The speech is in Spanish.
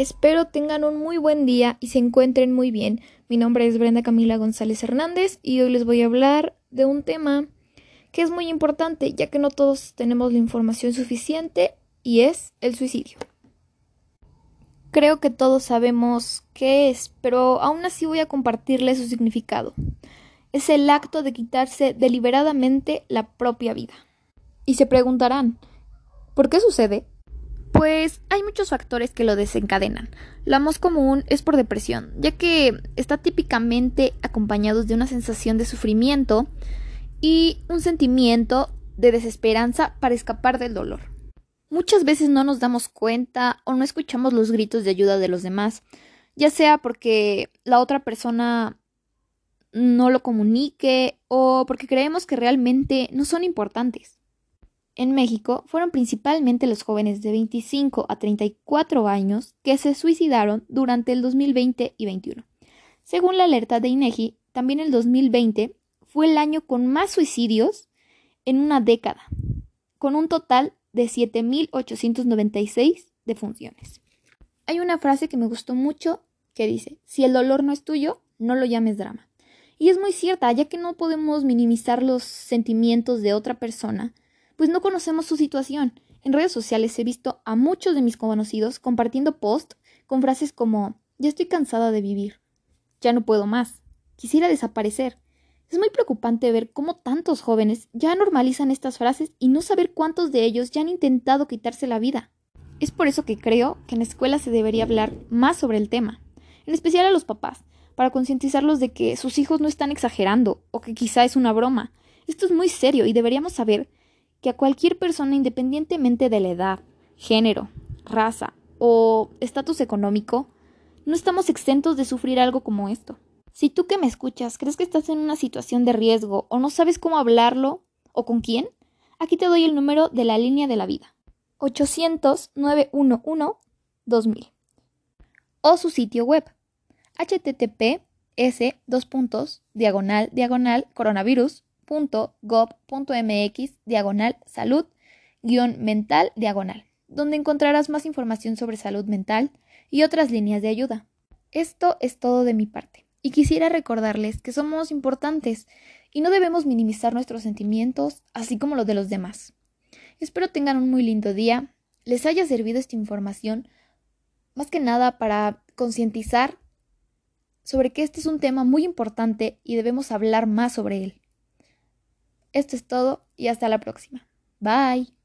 Espero tengan un muy buen día y se encuentren muy bien. Mi nombre es Brenda Camila González Hernández y hoy les voy a hablar de un tema que es muy importante ya que no todos tenemos la información suficiente y es el suicidio. Creo que todos sabemos qué es, pero aún así voy a compartirles su significado. Es el acto de quitarse deliberadamente la propia vida. Y se preguntarán, ¿por qué sucede? Pues hay muchos factores que lo desencadenan. La más común es por depresión, ya que está típicamente acompañado de una sensación de sufrimiento y un sentimiento de desesperanza para escapar del dolor. Muchas veces no nos damos cuenta o no escuchamos los gritos de ayuda de los demás, ya sea porque la otra persona no lo comunique o porque creemos que realmente no son importantes. En México fueron principalmente los jóvenes de 25 a 34 años que se suicidaron durante el 2020 y 2021. Según la alerta de INEGI, también el 2020 fue el año con más suicidios en una década, con un total de 7.896 defunciones. Hay una frase que me gustó mucho que dice, si el dolor no es tuyo, no lo llames drama. Y es muy cierta, ya que no podemos minimizar los sentimientos de otra persona, pues no conocemos su situación. En redes sociales he visto a muchos de mis conocidos compartiendo posts con frases como ya estoy cansada de vivir, ya no puedo más, quisiera desaparecer, es muy preocupante ver cómo tantos jóvenes ya normalizan estas frases y no saber cuántos de ellos ya han intentado quitarse la vida. Es por eso que creo que en la escuela se debería hablar más sobre el tema, en especial a los papás, para concientizarlos de que sus hijos no están exagerando o que quizá es una broma. Esto es muy serio y deberíamos saber que a cualquier persona independientemente de la edad, género, raza o estatus económico, no estamos exentos de sufrir algo como esto. Si tú que me escuchas crees que estás en una situación de riesgo o no sabes cómo hablarlo o con quién, aquí te doy el número de la línea de la vida. 800-911-2000 o su sitio web https diagonal diagonal coronavirus.gov.mx diagonal salud mental diagonal donde encontrarás más información sobre salud mental y otras líneas de ayuda. Esto es todo de mi parte. Y quisiera recordarles que somos importantes y no debemos minimizar nuestros sentimientos, así como los de los demás. Espero tengan un muy lindo día, les haya servido esta información, más que nada para concientizar sobre que este es un tema muy importante y debemos hablar más sobre él. Esto es todo y hasta la próxima. Bye.